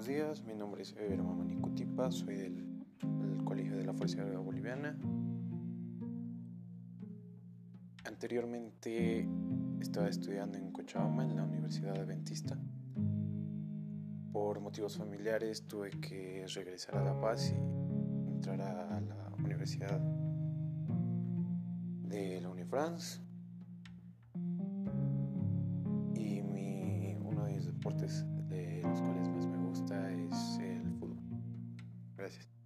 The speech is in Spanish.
días, mi nombre es Eber Manicutipa, soy del, del, Colegio de la Fuerza Aérea Boliviana. Anteriormente estaba estudiando en Cochabamba, en la Universidad Adventista. Por motivos familiares tuve que regresar a La Paz y entrar a la Universidad de la Unifrance. Y mi, uno de mis deportes Gracias.